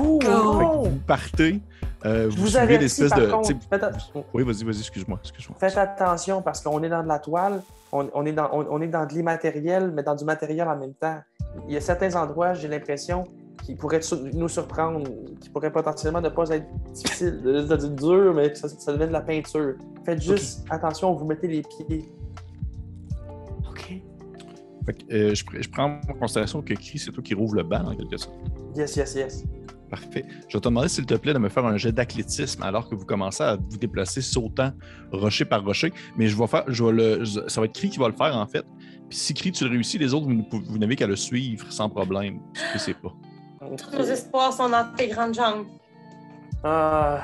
Cool! Oh! vous partez. euh, vous vous avertis, l'espèce de. contre, Oui, vas-y, vas-y, excuse-moi. excuse-moi. faites attention parce qu'on est dans de la toile, on, on est dans, on, on est dans de l'immatériel, mais dans du matériel en même temps. Il y a certains endroits, j'ai l'impression, qui pourraient nous surprendre, qui pourraient potentiellement ne pas être difficiles, de, de- de dur, mais que ça, ça devient de la peinture. Faites juste attention vous mettez les pieds. OK. Fait que, euh, je prends en considération que Chris, c'est toi qui rouvre le bal en quelque sorte. Yes, yes, yes. Parfait. Je vais te demander, s'il te plaît, de me faire un jet d'athlétisme alors que vous commencez à vous déplacer sautant rocher par rocher. Mais je vais faire, je vais le, ça va être Cri qui va le faire en fait. Puis si Cri, tu le réussis, les autres, vous, n'avez qu'à le suivre sans problème. Je sais pas. Tous nos espoirs sont dans tes grandes jambes. Ah,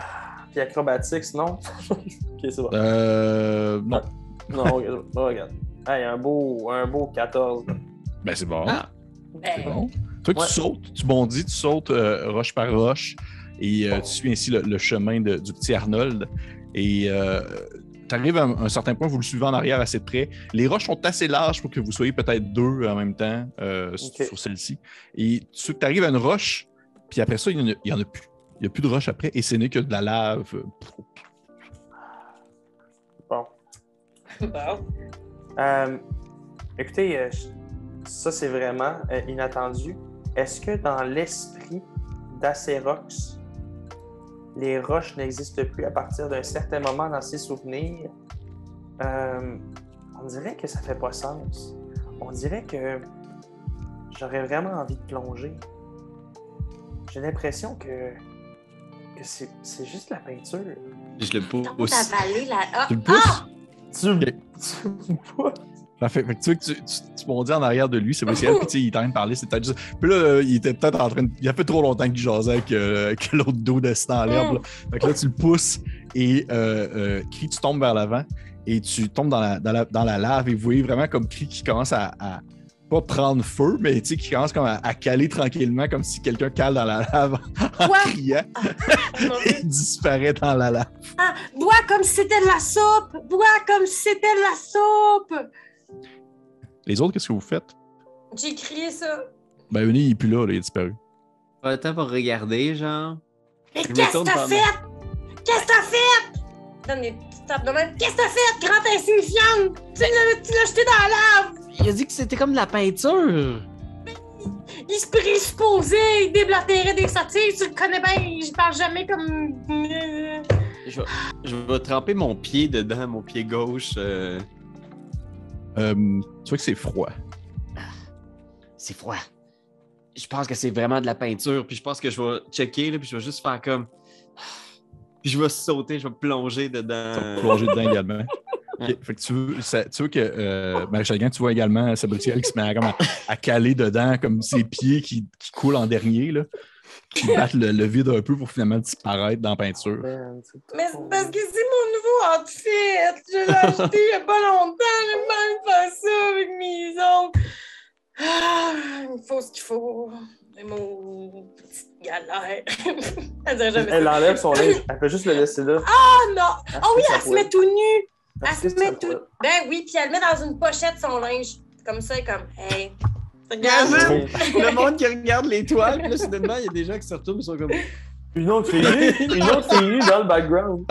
puis acrobatics, non? ok, c'est bon. Euh. Non. Non, regarde. regarde. Hey, un beau, un beau 14. là. Ben, c'est bon. Ah. C'est Ben, bon. Toi, tu sautes, tu bondis, tu sautes euh, roche par roche et euh, tu suis ainsi le, le chemin de- du petit Arnold. Et tu arrives à un, un certain point, vous le suivez en arrière assez de près. Les roches sont assez larges pour que vous soyez peut-être deux en même temps euh, sur celle-ci. Et tu arrives à une roche, puis après ça, il n'y en, en a plus. Il n'y a plus de roche après et ce n'est que de la lave. Bon. bon. Euh, écoutez, euh, ça c'est vraiment euh, inattendu. Est-ce que dans l'esprit d'Acerox, les roches n'existent plus à partir d'un certain moment dans ses souvenirs? Euh, on dirait que ça fait pas sens. On dirait que j'aurais vraiment envie de plonger. J'ai l'impression que, que c'est c'est juste la peinture. Je le pousse. la. Ah, Tu le pousses? Tu, Ok. tu Parfait. Tu vois que tu, tu, tu bondis en arrière de lui, c'est elle, puis tu sais, il est en train de parler, c'est peut-être juste. Puis là, il était peut-être en train de. Il a fait trop longtemps qu'il jasait avec, euh, avec l'autre dos dessus dans l'herbe. là. Fait que là, tu le pousses et euh, euh, Cri, tu tombes vers l'avant et tu tombes dans la, dans la, dans la lave et vous voyez vraiment comme Cri qui commence à, à pas prendre feu, mais tu sais, qui commence comme à, à caler tranquillement, comme si quelqu'un cale dans la lave en Quoi? criant Dieu. et disparaît dans la lave. Ah, bois comme si c'était de la soupe! Bois comme si c'était de la soupe! Les autres, qu'est-ce que vous faites? J'ai crié ça. Ben, Uni, il est plus là, là, il est disparu. Pas le temps pour regarder, genre. Mais qu'est-ce que t'as fait? Qu'est-ce que t'as fait? Donne des petites tapes de même. Qu'est-ce que t'as fait, grande insignifiante? Tu l'as tu l'as jeté dans la lave! Il a dit que c'était comme de la peinture. Il se présupposait, il déblatérait des sottises, tu le connais bien, je parle jamais comme. Je vais, je vais tremper mon pied dedans, mon pied gauche. euh, Euh, tu vois que c'est froid. C'est froid. Je pense que c'est vraiment de la peinture. Puis je pense que je vais checker, là, puis je vais juste faire comme. Puis je vais sauter, je vais plonger Tu vas dedans. plonger dedans également. Fait que tu veux, ça- tu veux que euh, Maréchal Gant, tu vois également Sabritiel qui se met à, comme à, à caler dedans, comme ses pieds qui, qui coulent en dernier, là, qui battent le, le vide un peu pour finalement disparaître dans la peinture. Mais c'est parce que c'est mon nouveau outfit! Je l'ai acheté il y a pas longtemps, j'aime même faire ça avec mes ongles. Ah, il faut ce qu'il faut. C'est mon petite galère. Elle dirait jamais ça. Elle enlève son linge, elle peut juste le laisser là. Oh non! Oh oui, fait elle se met tout nue! Elle fait se met tout. Ben oui, puis elle met dans une pochette son linge. Comme ça, comme, hey, regarde. Le monde qui regarde l'étoile, puis là, soudainement, il y a des gens qui se retournent, ils sont comme. Une autre fille, une autre fille dans le background.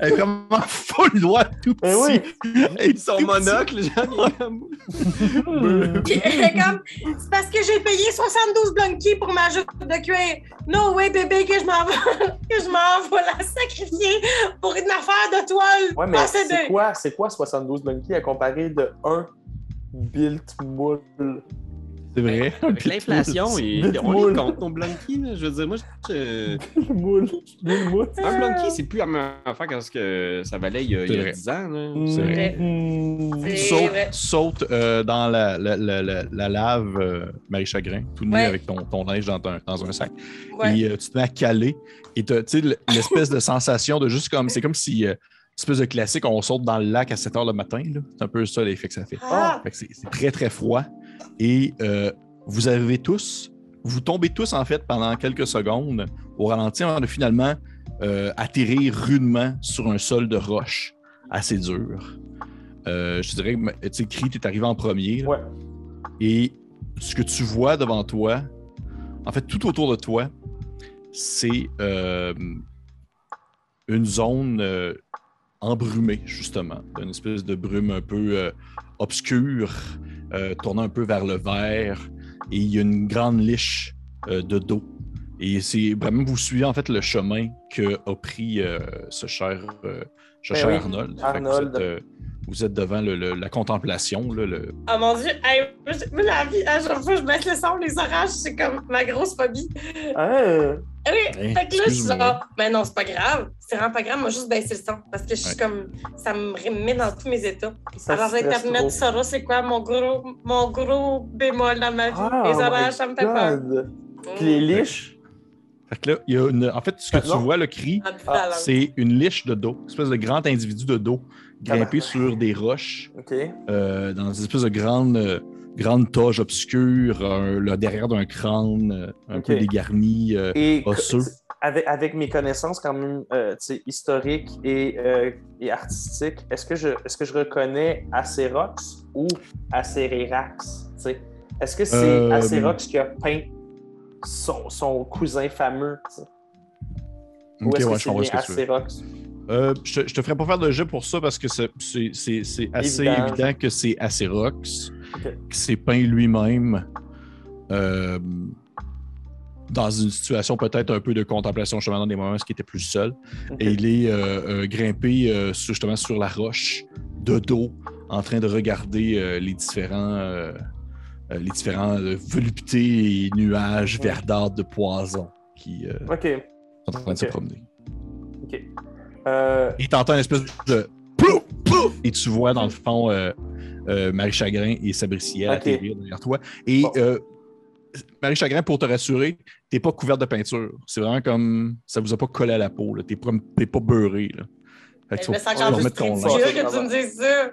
Elle est vraiment full droite, tout petit. Eh oui. Et Son monocle, genre, comme. C'est parce que j'ai payé 72 blunky pour ma jupe de cuir. No way, bébé, que je m'en vais, que je m'en vais la sacrifier pour une affaire de toile. Ouais, mais c'est quoi, c'est quoi 72 Monkey à comparer de 1 Built Moule? C'est vrai. Avec l'inflation, et on les compte, nos là. Je veux dire, moi, je- Moule. Built Moule. un Blunky, c'est plus la même affaire que ce que ça valait il y a, il y a C'est vrai. 10 ans, là. C'est vrai. Mm. C'est Saute, euh, dans la, la, la, la, la lave euh, Marie Chagrin, tout nu Ouais. avec ton, ton linge dans un, dans un sac. Ouais. Et euh, tu te mets à caler. Et tu sais, l'espèce de sensation de juste comme. C'est comme si. euh, espèce de classique, on saute dans le lac à 7 h le matin. là. C'est un peu ça l'effet que ça fait. Ah, Fait c'est très, très froid. Et euh, vous arrivez tous, vous tombez tous, en fait, pendant quelques secondes au ralenti avant de finalement euh, atterrir rudement sur un sol de roche assez dur. Euh, je dirais, que, tu sais, Cri, t'es arrivé en premier. là. Ouais. Et ce que tu vois devant toi, en fait, tout autour de toi, c'est euh, une zone euh, embrumée, justement, une espèce de brume un peu euh, obscure, euh, tournant un peu vers le vert, et il y a une grande liche euh, de dos. Et c'est vraiment, vous suivez en fait le chemin que a pris euh, ce cher, ce Ben oui, Arnold. Fait que Arnold. Vous, êtes, euh, vous êtes devant le- le- la contemplation, là, le, Oh mon dieu, hey, moi, la vie, à chaque fois je baisse le son, les orages, c'est comme ma grosse phobie. Ah, Oui, Hey, fait que là, je suis là, mais non, c'est pas grave. C'est vraiment pas grave, moi, juste baisser le son. Parce que je suis Ouais. comme, ça me met dans tous mes états. ça Alors, Internet, trop. Sarah, c'est quoi mon gros, mon gros bémol dans ma vie? Ah, les oh orages, ça me fait peur. Puis les liches? Fait que là, il y a une... En fait, ce que Ah, tu vois, le cri, Ah, c'est une liche de dos, une espèce de grand individu de dos, grimpé Tabarnak. sur des roches, euh, dans une espèce de grande, euh, grande toge obscure, un- là, derrière d'un crâne, euh, un Ok. peu dégarni. euh, Et Osseux. avec, avec mes connaissances quand même euh, historiques et, euh, et artistiques, est-ce que, je, est-ce que je reconnais Acerox ou Acererax? Est-ce que c'est Euh, Acerox qui a peint son, son cousin fameux? Ou ok, est-ce ouais, que c'est bien ce. Acerox? Euh, je, te, je te ferai pas faire de jeu pour ça parce que c'est, assez Évident. évident que c'est Acerox, Ok. qui s'est peint lui-même euh, dans une situation peut-être un peu de contemplation, justement, dans des moments où il était plus seul. Et il est euh, grimpé sur- justement sur la roche, de dos, en train de regarder les différents, les différents euh, voluptés et nuages Ouais. verdâtres de poison qui euh, sont en train de se promener. OK. Euh, Et t'entends une espèce de plouf, plouf, et tu vois dans le fond euh, euh, Marie Chagrin et Sabriciel atterrir derrière toi. Et Bon. euh, Marie Chagrin, pour te rassurer, t'es pas couverte de peinture. C'est vraiment comme ça vous a pas collé à la peau. T'es pas, t'es pas beurré. Là. Fait que tu vas remettre ton que tu me dises ça.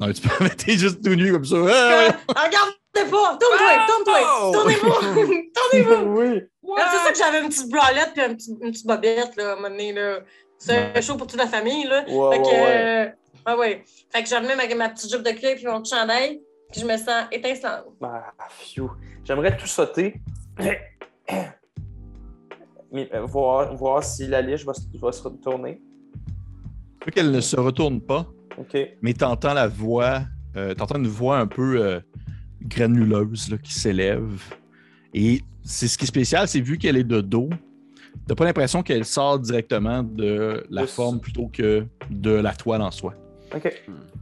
Non, tu peux t'es juste tout nu comme ça. Ah, Ah, Regardez pas! Tourne-toi! Tourne-toi! Tournez-vous! Tournez-vous! oui. Ah, C'est ça que j'avais une petite bralette puis un petit- une petite bobette, là, à un moment donné, là. C'est Ouais. chaud pour toute la famille, là. Ouais, fait que, ouais, euh, ah ouais. Fait que j'en ma, ma petite jupe de cuir puis mon petit chandail, puis je me sens étincelante. Ah, phew. J'aimerais tout sauter. Mais, euh, voir, voir si la liche va, se- va se retourner. Tu vois qu'elle ne se retourne pas, Mais t'entends la voix, euh, t'entends une voix un peu euh, granuleuse là, qui s'élève. Et c'est ce qui est spécial, c'est vu qu'elle est de dos, t'as pas l'impression qu'elle sort directement de la forme plutôt que de la toile en soi. OK.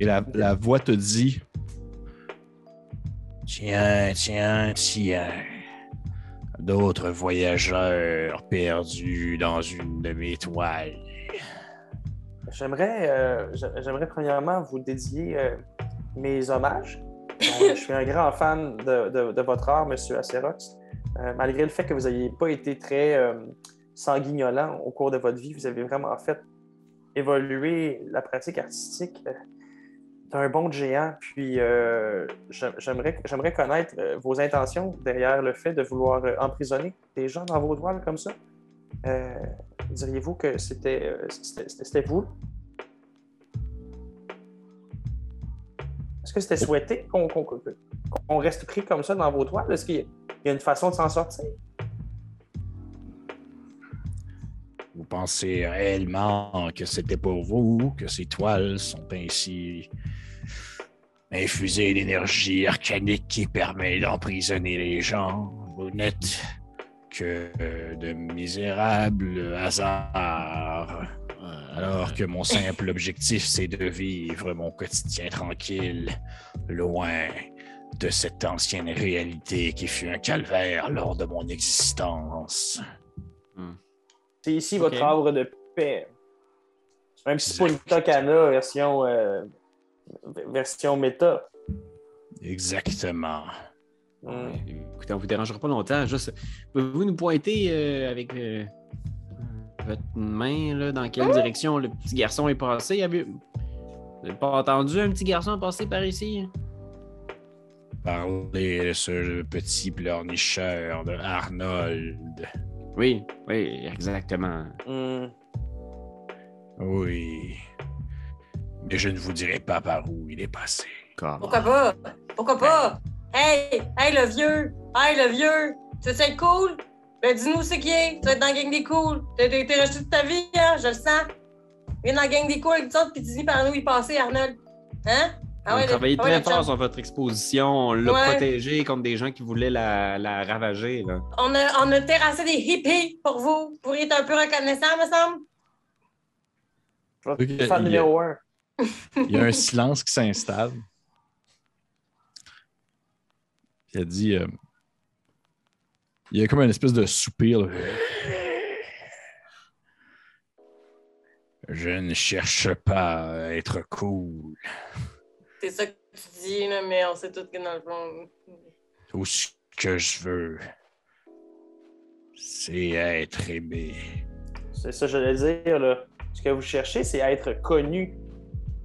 Et la, la voix te dit Tiens, tiens, tiens. D'autres voyageurs perdus dans une de mes toiles. J'aimerais, euh, j'a- j'aimerais premièrement vous dédier euh, mes hommages. Je suis un grand fan de, de- de votre art, Monsieur Acerox. Euh, malgré le fait que vous n'ayez pas été très euh, sanguignolant au cours de votre vie, vous avez vraiment fait évoluer la pratique artistique d'un bon géant. Puis j'a- j'aimerais, j'aimerais connaître vos intentions derrière le fait de vouloir emprisonner des gens dans vos toiles comme ça. Diriez-vous que c'était, euh, c'était, vous? Est-ce que c'était souhaité qu'on, qu'on- qu'on reste pris comme ça dans vos toiles? Est-ce qu'il y a, il y a une façon de s'en sortir? Vous pensez réellement que c'était pour vous que ces toiles sont ainsi infusées d'énergie arcanique qui permet d'emprisonner les gens? Vous n'êtes que de misérables hasards. Alors que mon simple objectif, c'est de vivre mon quotidien tranquille, loin de cette ancienne réalité qui fut un calvaire lors de mon existence. C'est ici votre havre de paix. Un petit Punta Cana version, euh, version méta. Exactement. Hmm. Écoutez, on vous dérangera pas longtemps. Juste, pouvez-vous nous pointer euh, avec euh, votre main là, dans quelle direction le petit garçon est passé? Vous n'avez pas entendu un petit garçon passer par ici? Parler de ce petit pleurnicheur de Arnold. Oui, oui, exactement. Hmm. Oui. Mais je ne vous dirai pas par où il est passé. Comment? Pourquoi pas? Pourquoi pas? Hey! Hey, le vieux! Hey, le vieux! Tu veux être cool? Ben, dis-nous ce qui est. Tu vas être dans la gang des cools. T'as été rejeté toute ta vie, hein? Je le sens. Viens dans la gang des cools avec toi, puis dis-nous par nous y passer, Arnold. Hein? on a le- travaillé ah ouais, très fort sur votre exposition. On l'a Ouais. protégée contre des gens qui voulaient la, la ravager. Là. On a, on a terrassé des hippies pour vous. Vous pourriez être un peu reconnaissant, me semble. Ok, te faire il- un. Il y a un silence qui s'installe. Il a dit. euh, il y a comme une espèce de soupir. là. Je ne cherche pas à être cool. C'est ça que tu dis, là, mais on sait tous que dans le fond. Tout ce que je veux, c'est être aimé. C'est ça que j'allais dire. Là. Ce que vous cherchez, c'est être connu.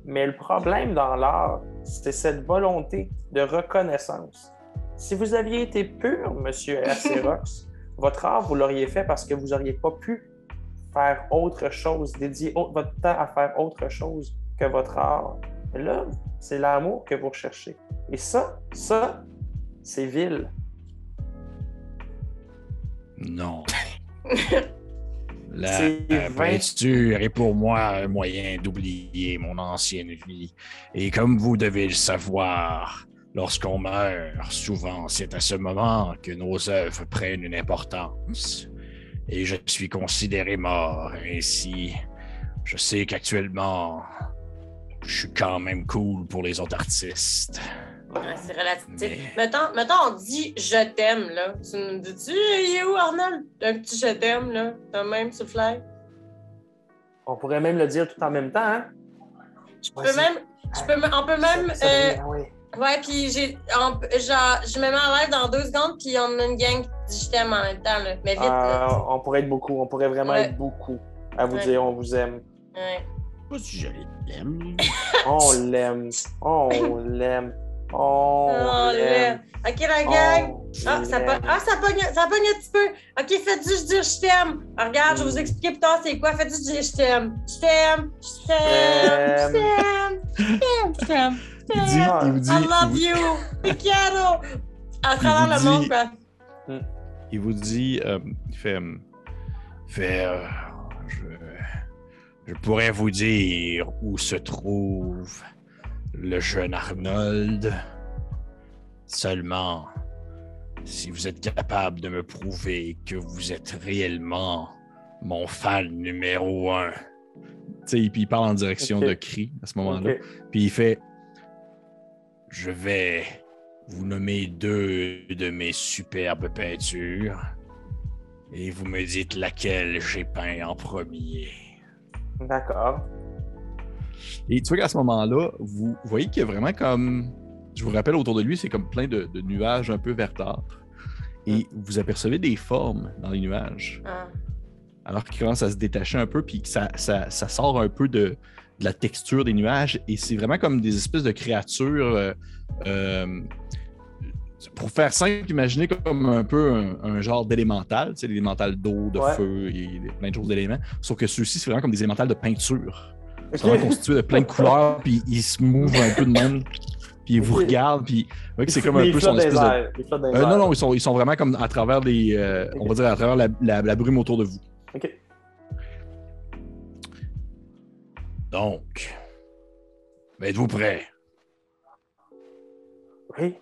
Mais le problème dans l'art, c'est cette volonté de reconnaissance. Si vous aviez été pur, monsieur Acerox, votre art, vous l'auriez fait parce que vous n'auriez pas pu faire autre chose, dédier votre temps à faire autre chose que votre art. Mais là, c'est l'amour que vous recherchez. Et ça, ça, c'est vil. Non. La peinture est pour moi un moyen d'oublier mon ancienne vie. Et comme vous devez le savoir, lorsqu'on meurt, souvent c'est à ce moment que nos œuvres prennent une importance. Et je suis considéré mort. Ainsi, je sais qu'actuellement, je suis quand même cool pour les autres artistes. Ouais, c'est relatif. Mais- Mettons, mettons, on dit je t'aime, là. Tu me dis-tu, il est où, Arnold? Un petit je t'aime, là. T'as même sur le fly? On pourrait même le dire tout en même temps. Hein? Je peux même. Je peux, me- on peut même. Ça- ça- euh, oui. Ouais, puis j'ai. on Genre, je me mets en live dans deux secondes, puis on a une gang qui dit je t'aime en même temps, là. Mais vite, là. Ah, on pourrait être beaucoup. On pourrait vraiment Ouais. être beaucoup à vous Ouais. dire on vous aime. Ouais. Pas si je l'aime. On l'aime. On l'aime. On l'aime. Ok, la gang. Ah, ça, pogne- ah, ça pogne, ça pogne un petit peu. Ok, faites juste dire je t'aime. Ah, Regarde, je vais vous expliquer plus tard c'est quoi. Faites juste dire je t'aime. Je t'aime. Je t'aime. Je t'aime. Je t'aime. Il dit, t'aime. il vous dit, I il love vous- you. Te quiero. À travers vous le monde, dit- quoi. il vous dit, euh, il fait, euh, fait, euh, je, je pourrais vous dire où se trouve le jeune Arnold. Seulement, si vous êtes capable de me prouver que vous êtes réellement mon fan numéro un. Tu sais, puis il parle en direction de Cri à ce moment-là. Puis il fait Je vais vous nommer deux de mes superbes peintures et vous me dites laquelle j'ai peint en premier. D'accord. Et tu vois qu'à ce moment-là, vous voyez qu'il y a vraiment comme. Je vous rappelle, autour de lui, c'est comme plein de, de nuages un peu verdâtres. Et vous apercevez des formes dans les nuages. Ah. alors qu'il commence à se détacher un peu, puis que ça, ça- ça sort un peu de, de la texture des nuages, et c'est vraiment comme des espèces de créatures. euh, euh, pour faire simple, imaginez comme un peu un, un genre d'élémental, tu sais, l'élémental d'eau, de Ouais. feu, et plein de choses d'éléments. Sauf que ceux-ci, c'est vraiment comme des élémentales de peinture. Ok. C'est vraiment constitué de plein de couleurs, puis ils se mouvent un peu de même, puis ils vous regardent, puis c'est comme un peu son espèce de. airs. Euh, non, non, ils sont, ils sont vraiment comme à travers les. euh, On va dire à travers la, la- la brume autour de vous. Ok. Donc, êtes-vous prêts? Oui.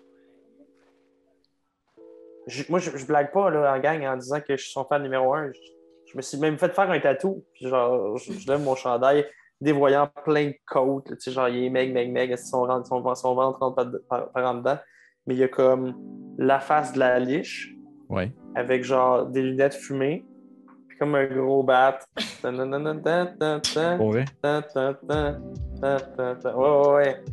Je- moi, je, je blague pas là, en gang en disant que je suis son fan numéro un. Je, je me suis même fait faire un tatou. Puis genre, je, lève mon chandail dévoyant plein de côtes. là, Tu sais, genre, il est meg, meg, meg. Son, ventre- son, son ventre rentre par, par- par en dedans? Mais il y a comme la face de la liche Ouais. avec genre des lunettes fumées. Comme un gros bat. Pour vrai? Ouais, ouais, ouais.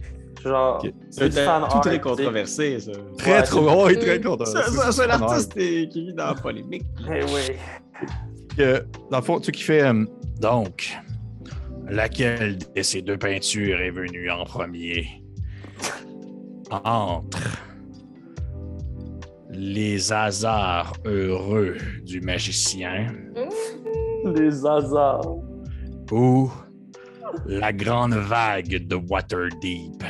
Genre, Ok. c'est art, très controversé, ça. Très Ouais, trop. Ouais, très ça, C'est un artiste qui vit dans la polémique. Eh oui. Que, dans le fond, tu qui fait. euh, donc, laquelle de ces deux peintures est venue en premier? Entre les hasards heureux du magicien Les hasards. ou la grande vague de Waterdeep.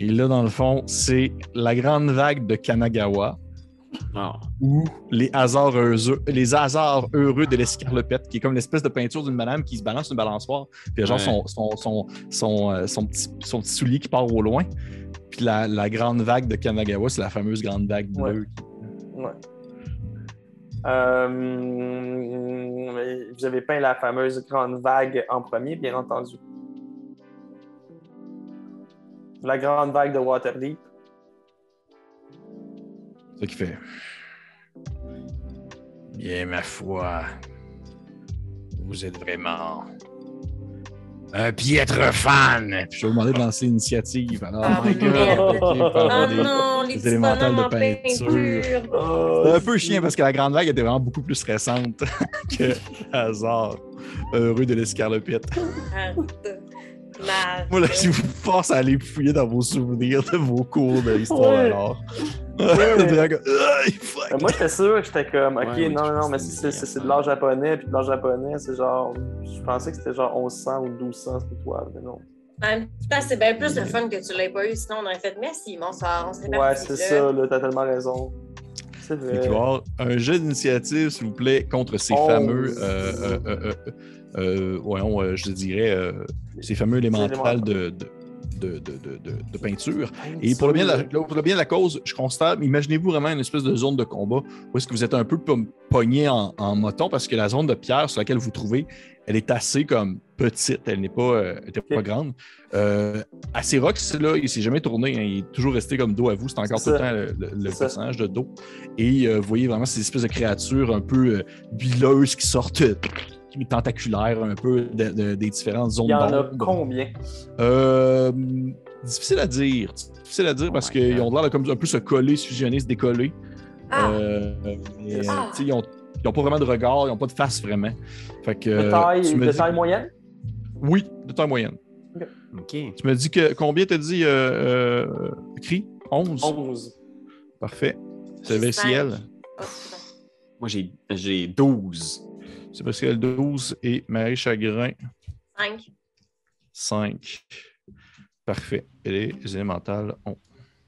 Et là, dans le fond, c'est la grande vague de Kanagawa Ah. ou les hasards heureux, les hasards heureux de l'escarlopette, qui est comme l'espèce de peinture d'une madame qui se balance sur une balançoire, puis genre Ouais. son, son, son, son, euh, son petit, son petit soulier qui part au loin. Puis la, la grande vague de Kanagawa, c'est la fameuse grande vague bleue. Ouais. Euh, vous avez peint la fameuse grande vague en premier, bien entendu. La grande vague de Waterdeep. Ça qui fait. Bien, ma foi, vous êtes vraiment un piètre fan. Puis je vais vous demander de lancer l'initiative. Alors, Ah, my God, merde. ok, par Ah des- non, les des petits élémentales bonhommes de en peinture. C'est un peu chiant parce que la grande vague était vraiment beaucoup plus récente que hasard heureux de l'escarlopette. Arrête. Mal. Moi, là, je vous force à aller fouiller dans vos souvenirs de vos cours de l'histoire Ouais. alors. Euh, Moi, j'étais sûr, j'étais comme, ok, Ouais, non, non, mais c'est c'est de l'art japonais, puis de l'art japonais, c'est genre, je pensais que c'était genre 1100 ou 1200 cette étoile, mais non. En même temps, c'est bien plus le fun que tu l'aies pas eu, sinon on aurait fait merci, bonsoir, on serait Ouais, c'est ça, là, t'as tellement raison. C'est vrai. qu'il va y avoir un jeu d'initiative, s'il vous plaît, contre ces Onze. fameux. Euh, euh, euh, euh, euh, voyons, euh, je dirais, euh, ces fameux élémentales de, de, de, de, de- de- de peinture. Et pour le, bien de la, pour le bien de la cause, je constate, imaginez-vous vraiment une espèce de zone de combat où est-ce que vous êtes un peu pogné en, en moton parce que la zone de pierre sur laquelle vous trouvez, elle est assez comme petite, elle n'est pas, euh, elle était pas grande. Euh, rocks, là, il s'est jamais tourné, hein, il est toujours resté comme dos à vous, c'est encore tout le temps le, le- personnage de dos. Et euh, vous voyez vraiment ces espèces de créatures un peu euh, huileuses qui sortent euh, tentaculaires un peu de- de- des différentes zones Il y en a combien? Euh, difficile à dire. Difficile à dire Oh parce qu'ils ont l'air de comme un peu se coller, se fusionner, se décoller. Ah, Euh, euh, Ah. ils n'ont pas vraiment de regard, ils n'ont pas de face vraiment. Fait que, De taille, tu me de dis- taille moyenne? Oui, de taille moyenne. OK. Tu me dis que combien t'as dit, euh, euh, Cri? 11. 11. Parfait. C'est J'ai Ciel? oh. Moi, j'ai j'ai 12. C'est Ciel 12 et Marie Chagrin Cinq. 5. Parfait. Et les élémentales ont.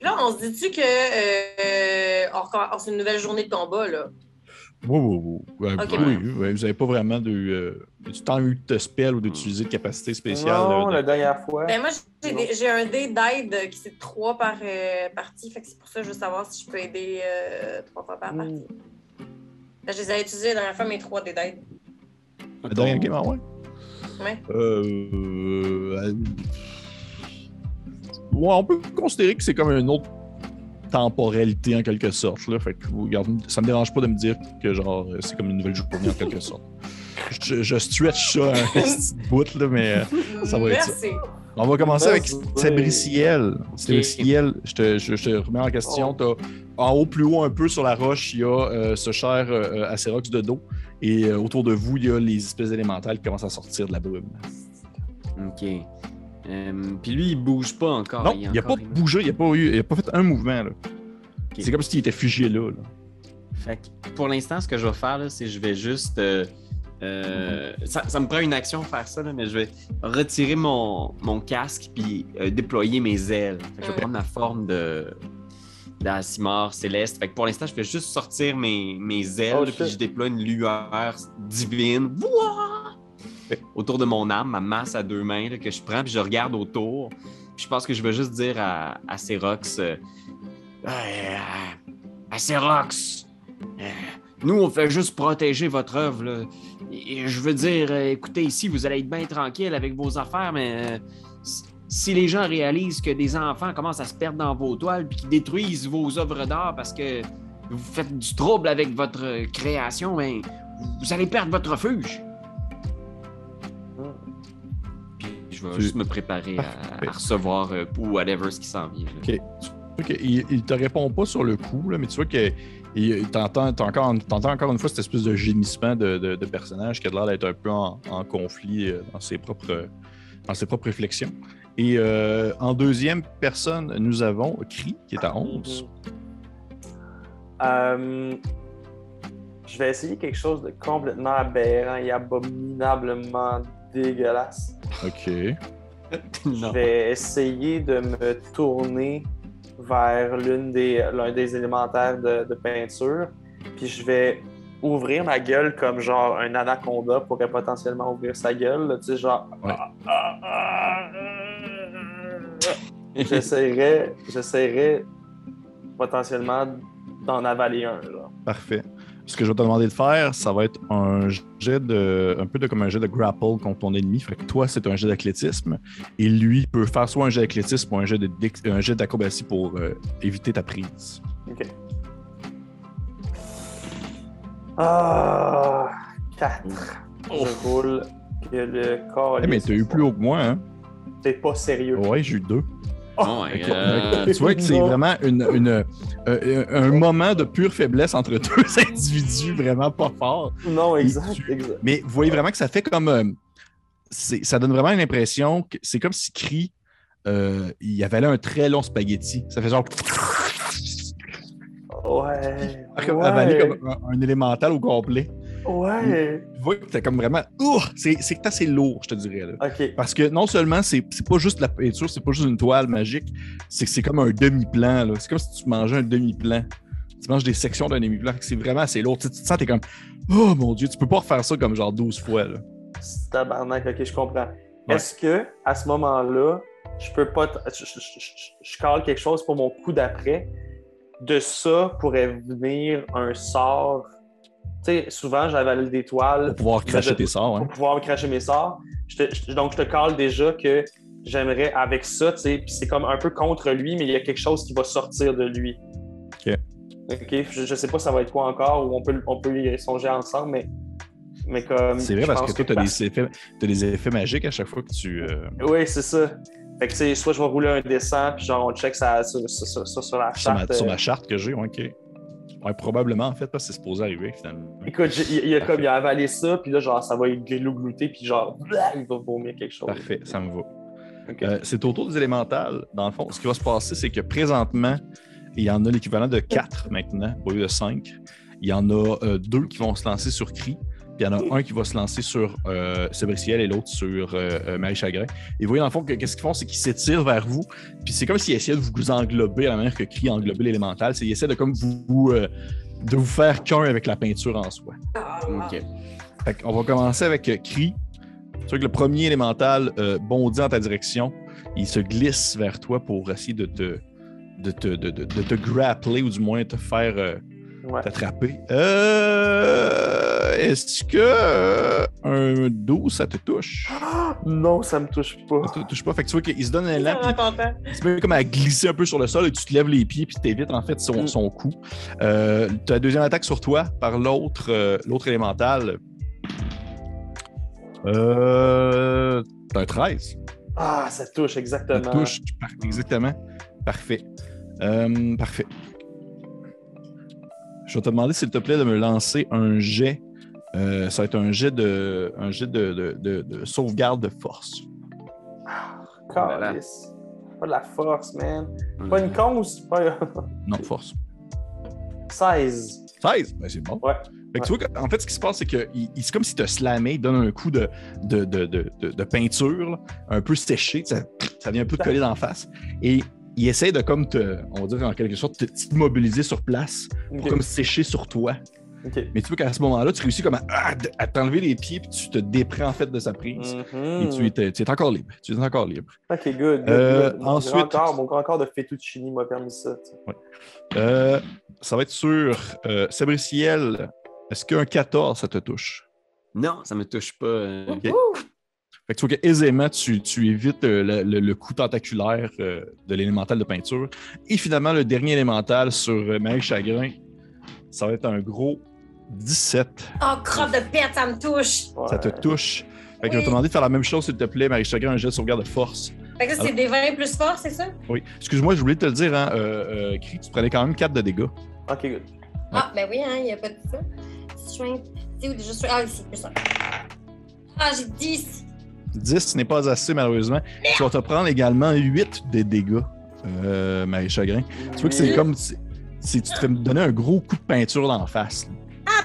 Là, on se dit-tu que euh, oh, c'est une nouvelle journée de combat, là? Oui, oui, oui. Oui, oui, vous n'avez pas vraiment de, euh, du temps eu de spell ou d'utiliser de capacité spéciale. Non, euh, de- la dernière fois. Ben, moi, j'ai un dé d'aide qui c'est trois par euh, partie. Fait que c'est pour ça que je veux savoir si je peux aider euh, trois fois par Hmm. partie. Ben, je les ai utilisés la dernière fois, mes trois dés d'aide. La dernière game, ah ouais? Ouais. Euh, ouais, on peut considérer que c'est comme une autre temporalité en quelque sorte. Là. Fait que, regarde, ça me dérange pas de me dire que genre c'est comme une nouvelle journée en quelque sorte. Je, je stretch ça un petit bout, là, mais euh, Ça va être ça. Merci. on va commencer avec Merci. Sabriciel. Sabriciel, je te, je, je te remets en question. T'as- en haut, plus haut un peu sur la roche, il y a euh, ce cher euh, Acérox de dos. Et euh, autour de vous, il y a les espèces élémentales qui commencent à sortir de la brume. OK. Euh, Puis lui, il bouge pas encore. non, il n'a pas bougé, il n'a pas, eu- il a pas fait un mouvement. là. C'est comme s'il était figé là. là. Fait que pour l'instant, ce que je vais faire, là, c'est que je vais juste. euh, euh, ça, ça me prend une action faire ça, là, mais je vais retirer mon, mon casque puis euh, déployer mes ailes. Fait que je vais prendre la forme de d'Asimar céleste. Fait que pour l'instant, je vais juste sortir mes, mes ailes Oh, puis je déploie une lueur divine autour de mon âme, ma masse à deux mains là, que je prends puis je regarde autour. Puis je pense que je vais juste dire à, à Cerox, euh, Euh, à euh, nous, on fait juste protéger votre œuvre. là. Et je veux dire, euh, écoutez, ici, vous allez être bien tranquille avec vos affaires, mais si- les gens réalisent que des enfants commencent à se perdre dans vos toiles puis qu'ils détruisent vos œuvres d'art parce que vous faites du trouble avec votre création, ben, vous allez perdre votre refuge. Puis je vais Tu- juste me préparer à, recevoir euh, ou whatever ce qui s'en vient. là. Ok. Ok, Il, il te répond pas sur le coup, là, mais tu vois que t'entends encore, t'entends encore une fois cette espèce de gémissement de, de, de personnage qui a l'air d'être un peu en, en conflit euh, dans ses propres, dans ses propres réflexions. Et euh, en deuxième personne, nous avons Cri, qui est à 11. Euh, je vais essayer quelque chose de complètement aberrant et abominablement dégueulasse. OK. Je vais essayer de me tourner vers l'une des, l'un des élémentaires de, de peinture, puis je vais ouvrir ma gueule comme genre un anaconda pourrait potentiellement ouvrir sa gueule, tu sais, genre. Ouais. Ah, ah, ah. J'essaierais, j'essaierais potentiellement d'en avaler un, là. Parfait. Ce que je vais te demander de faire, ça va être un jet de. un peu de comme un jet de grapple contre ton ennemi. Fait que toi, c'est un jet d'athlétisme. Et lui peut faire soit un jet d'athlétisme ou un jet de un jet d'acrobatie pour euh, éviter ta prise. Ok. Ah, 4. Je roule que le corps. Eh, mais t'as eu plus haut que moi, hein? T'es pas sérieux. Ouais, j'ai eu deux. Oh god. tu vois que c'est vraiment une, une- euh, un moment de pure faiblesse entre deux individus vraiment pas forts. Non, exact, tu- exact. Mais vous voyez vraiment que ça fait comme. euh, ça donne vraiment l'impression que c'est comme si Cree, euh, il avalait un très long spaghetti. Ça fait genre. Ouais. avaler comme un, un élémental au complet. Ouais. Tu vois que t'as comme vraiment. Ouh! C'est c'est que t'es assez lourd, je te dirais. Là. Parce que non seulement c'est c'est pas juste la peinture, c'est pas juste une toile magique, c'est que c'est comme un demi-plan. là. C'est comme si tu mangeais un demi-plan. Tu manges des sections d'un demi-plan. C'est vraiment assez lourd. Tu, te sens, t'es comme. Oh mon dieu, tu peux pas refaire ça comme genre 12 fois. Là. C'est Tabarnak, ok, je comprends. Ouais. Est-ce que à ce moment-là, je peux pas. t- Je, je, je- je- je cale quelque chose pour mon coup d'après? De ça pourrait venir un sort. Tu sais, souvent, j'avale des toiles Pour pouvoir cracher tes sorts. pour Hein. pouvoir cracher mes sorts. Je te- je- donc, je te cale déjà que j'aimerais avec ça, tu sais, puis c'est comme un peu contre lui, mais il y a quelque chose qui va sortir de lui. Ok. Ok, je, je sais pas ça va être quoi encore, ou on peut, on peut y songer ensemble, mais, mais comme. C'est vrai parce que toi, des, effets, t'as des effets magiques à chaque fois que tu. euh, Oui, c'est ça. Fait que, tu sais, soit je vais rouler un dessin, puis genre, on check ça sur, sur- sur- sur- sur la sur, ma, charte. sur euh, ma charte que j'ai, ok. Ouais, probablement en fait, parce que c'est supposé arriver finalement. Écoute, il, il a comme il a avalé ça, puis là, genre, ça va être glouter, puis genre, blah, il va vomir quelque chose. Parfait, ça me va. Euh, c'est au tour des élémentales. Dans le fond, ce qui va se passer, c'est que présentement, il y en a l'équivalent de 4 maintenant, au lieu de 5. Il y en a euh, deux qui vont se lancer sur Cri, puis il y en a un qui va se lancer sur euh, Sébriciel et l'autre sur euh, euh, Marie Chagrin. Et vous voyez, dans le fond, que- qu'est-ce qu'ils font, c'est qu'ils s'étirent vers vous, puis c'est comme s'ils essayaient de vous englober à la manière que Cri a englobé l'élémental. C'est ils essaient de comme vous, vous, euh, de vous faire qu'un avec la peinture en soi. Ah, Ok. Fait qu'on va commencer avec Cri. C'est que le premier élémental bondit en ta direction. Il se glisse vers toi pour essayer de te, de te, de, de- de te grappler ou du moins te faire Ouais. t'attraper. Euh, Est-ce que euh, un 12, ça te touche? Non, ça me touche pas. Ça te touche pas. Fait que tu vois qu'il se donne un content. il se met comme à glisser un peu sur le sol et tu te lèves les pieds puis t'évites en fait son, Mm. son coup. Euh, tu as deuxième attaque sur toi par l'autre euh, l'autre élémental. Euh, t'as un 13. Ah, ça touche, Ça exactement. touche. Par- Exactement. Parfait. Euh, parfait. Je vais te demander, s'il te plaît, de me lancer un jet. Euh, ça va être un jet de, un jet de, de- de- de sauvegarde de force. Calice. Pas de la force, man. Pas une conce, pas Non, force. 16. 16? Ben, c'est bon. Ouais. Fait que tu vois qu'en fait, ce qui se passe, c'est que il- il- c'est comme si tu slammé, il donne un coup de, de, de, de, de- de peinture, là, un peu séché, ça, ça vient un peu te coller dans la face. Et il essaie de, comme te, on va dire en quelque sorte, te- t'immobiliser sur place pour comme sécher sur toi. Mais tu vois qu'à ce moment-là, tu réussis comme à, t'enlever les pieds, puis tu te déprends en fait de sa prise. Et tu es, tu es encore libre. Tu es encore libre. Ok, good. good, Euh, good. Mon ensuite- grand corps- mon grand corps de fettuccini m'a permis ça. Euh, ça va être sur euh, Sabriciel. Est-ce qu'un 14, ça te touche? Non, ça me touche pas. euh. Fait que tu vois que aisément, tu, tu évites le, le- le coup tentaculaire de l'élémental de peinture. Et finalement, le dernier élémental sur Marie Chagrin, ça va être un gros 17. Oh, crotte de pète, ça me touche. Ça te touche. Fait que je vais te demander de faire la même chose, s'il te plaît, Marie Chagrin, un jet de sauvegarde de force. Fait que ça, c'est des 20 plus fort, c'est ça? Oui. Excuse-moi, je voulais te le dire, hein, euh, euh, Cri, tu prenais quand même 4 de dégâts. Ok, good. Ah, ben oui, hein, il n'y a pas de ça. Strength. C'est où déjà strength? Ah, ici, plus ça. Ah, j'ai 10. 10, ce n'est pas assez, malheureusement. Tu vas te prendre également 8 de dégâts, euh, Marie Chagrin. Tu vois que c'est comme si si tu te fais donner un gros coup de peinture dans la face. là.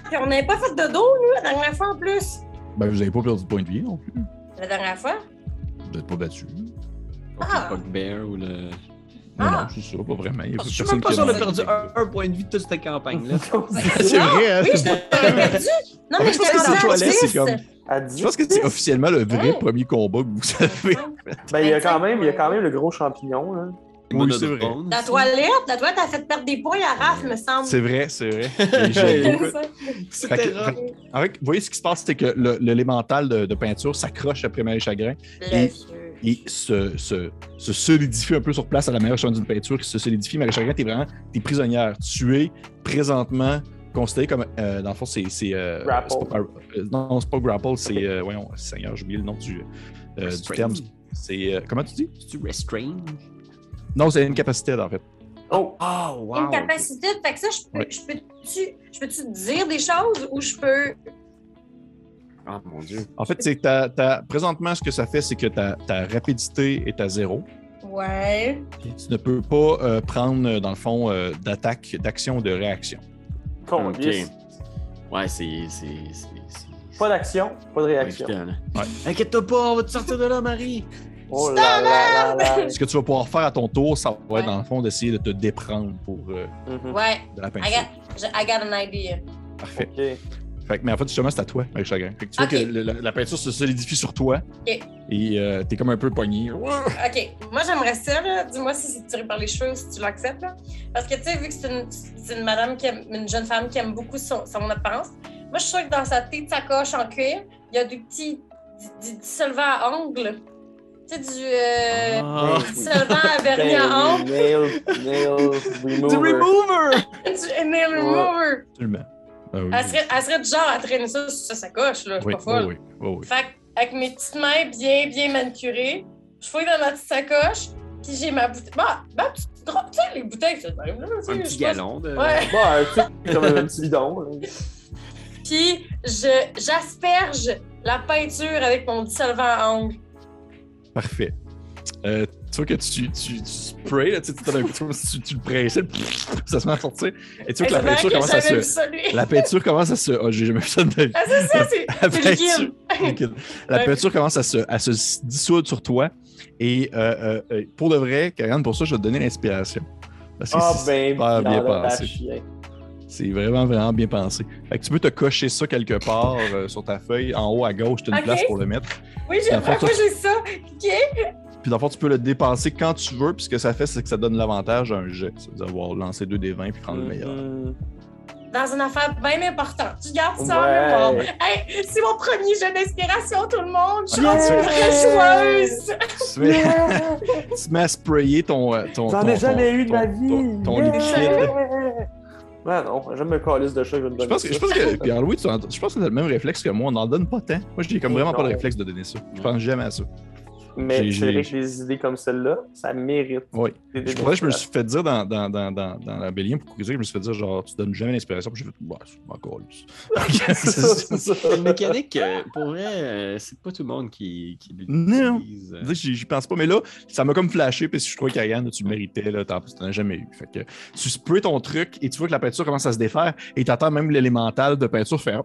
Ah, puis on n'avait pas fait de dos, nous, la dernière fois en plus. Ben, vous n'avez pas perdu de point de vie non plus. La dernière fois? Vous n'êtes pas battu. Pas Ah. le bugbear ou le. Non, Ah. non, c'est ça, pas vraiment. Il y a Je suis même pas sûr a de demandé. perdu un, un point de vie de toute cette campagne-là. C'est vrai, hein? Oui, je t'avais perdu. Non, En mais fait, je toilette, c'est 10. comme- À 10. Je pense que c'est officiellement le vrai Ouais. premier combat que vous avez. Ben, il y a Ben, quand même, il y a quand même le gros champignon. Là. Oui, c'est vrai. La toilette, la toilette a fait perdre des points à Raph, me semble. C'est vrai, c'est vrai. C'était fait, vous voyez ce qui se passe, c'est que le- l'élémental de, de peinture s'accroche après Marie Chagrin Et- et se, se, se solidifie un peu sur place à la meilleure chemin d'une peinture qui se solidifie. Marie Chagrin, t'es vraiment t'es prisonnière. Tu es présentement considéré comme. euh, dans le fond, c'est. c'est, euh, Grapple. c'est pas, euh, non, c'est pas grapple, c'est. euh, voyons, Seigneur, j'ai oublié le nom du, euh, du terme. C'est. euh, comment tu dis? Tu restrain? Non, c'est une capacité, en fait. Oh, Oh, wow. Une capacité, fait que ça, je peux, Ouais. je peux-tu, je peux-tu dire des choses ou je peux? Oh mon dieu. En fait, c'est que ta- ta- présentement, ce que ça fait, c'est que ta, ta rapidité est à zéro. Ouais. Tu ne peux pas euh, prendre, euh, dans le fond, euh, d'attaque, d'action ou de réaction. con, Ok. yes. Ouais, c'est. c'est- c'est- c'est- Pas d'action, pas de réaction. Ouais. Inquiète-toi pas, on va te sortir de là, Marie. Oh là là. Ce que tu vas pouvoir faire à ton tour, ça va Ouais. être, dans le fond, d'essayer de te déprendre pour euh, Mhm. Ouais. de la I peinture. got, je- I got an idea. Parfait. Fait que- mais en fait, justement, c'est à toi, Marie Chagrin. Fait que tu vois que le- la, la peinture se solidifie sur toi. Ok. Et euh, t'es comme un peu pogné. OK. Moi, j'aimerais ça, là. Dis-moi si c'est tiré par les cheveux ou si tu l'acceptes, là. Parce que, tu sais, vu que c'est une, c'est une madame qui aime, une jeune femme qui aime beaucoup son, son apparence, moi, je suis sûre que dans sa petite sacoche en cuir, il y a du petit, du, du, à ongles. Tu sais, du, euh, Ah. solvant à vernis à Ben, ongles, Nail, nail remover. Du remover! du nail remover. Absolument. Ah oui. Elle serait, elle serait du genre à traîner ça sur sa sacoche, là. Je suis oui, pas folle. oui, oui, oui. Fait que, avec mes petites mains bien, bien manucurées, je fouille dans ma petite sacoche, puis j'ai ma bouteille. Bah, ma petite drop, tu sais, les bouteilles, c'est le même, là. Un petit galon de. Ouais. Bah, sais, comme un petit bidon. là. Puis, je, j'asperge la peinture avec mon dissolvant à ongles. Parfait. Euh, tu vois que tu, tu, tu sprays, là, tu, tu, tu, tu le pressais, ça se met à sortir. Et tu vois que la peinture commence à se. La peinture commence à se. Oh, j'ai jamais vu ça de ma vie. Ah, c'est ça, c'est, La peinture. La peinture commence à se, à se dissoudre sur toi. Et euh, euh, euh, pour de vrai, Karen, pour ça, je vais te donner l'inspiration. Parce que Ah, c'est ben, super bien chien. C'est vraiment, vraiment bien pensé. Fait que tu peux te cocher ça quelque part euh, sur ta feuille. En haut à gauche, tu as une Ok. place pour le mettre. Oui, j'ai, fond, moi, ça- j'ai ça. OK. Puis dans le fond, tu peux le dépenser quand tu veux. Puis ce que ça fait, c'est que ça donne l'avantage à un jet. C'est-à-dire avoir lancé deux des 20 puis prendre le meilleur. Mhm. Dans une affaire bien importante. Tu gardes ça en mémoire. Ouais. Hey, c'est mon premier jeu d'inspiration, tout le monde. Je suis Yeah. rendue très joueuse. Tu, mets, tu mets à sprayer ton. euh, ton J'en ton- ai jamais ton- eu de ma ton- vie. Ton, ton liquide. Ouais, non, j'aime me calice de chat, je Je donner pense que, je pense que Pierre-Louis, je pense que t'as le même réflexe que moi. On n'en donne pas tant. Moi, j'ai comme vraiment pas le réflexe de donner ça. Je pense jamais à ça. Mais j'ai- c'est vrai que des idées comme celle-là, ça mérite. Oui. des Je, pourrais, je me suis fait dire dans, dans, dans, dans, dans la Bélien pour causer, je me suis fait dire genre, tu donnes jamais l'inspiration. Puis j'ai fait, bah, c'est encore lui. C'est ça. Une mécanique, euh, pour vrai, euh, c'est pas tout le monde qui, qui Non. l'utilise. euh. J'y pense pas, mais là, ça m'a comme flashé, parce que je trouvais qu'Ariane, tu le méritais, là, t'en t'en as jamais eu. Fait que tu sprays ton truc et tu vois que la peinture commence à se défaire et t'entends même l'élémental de peinture faire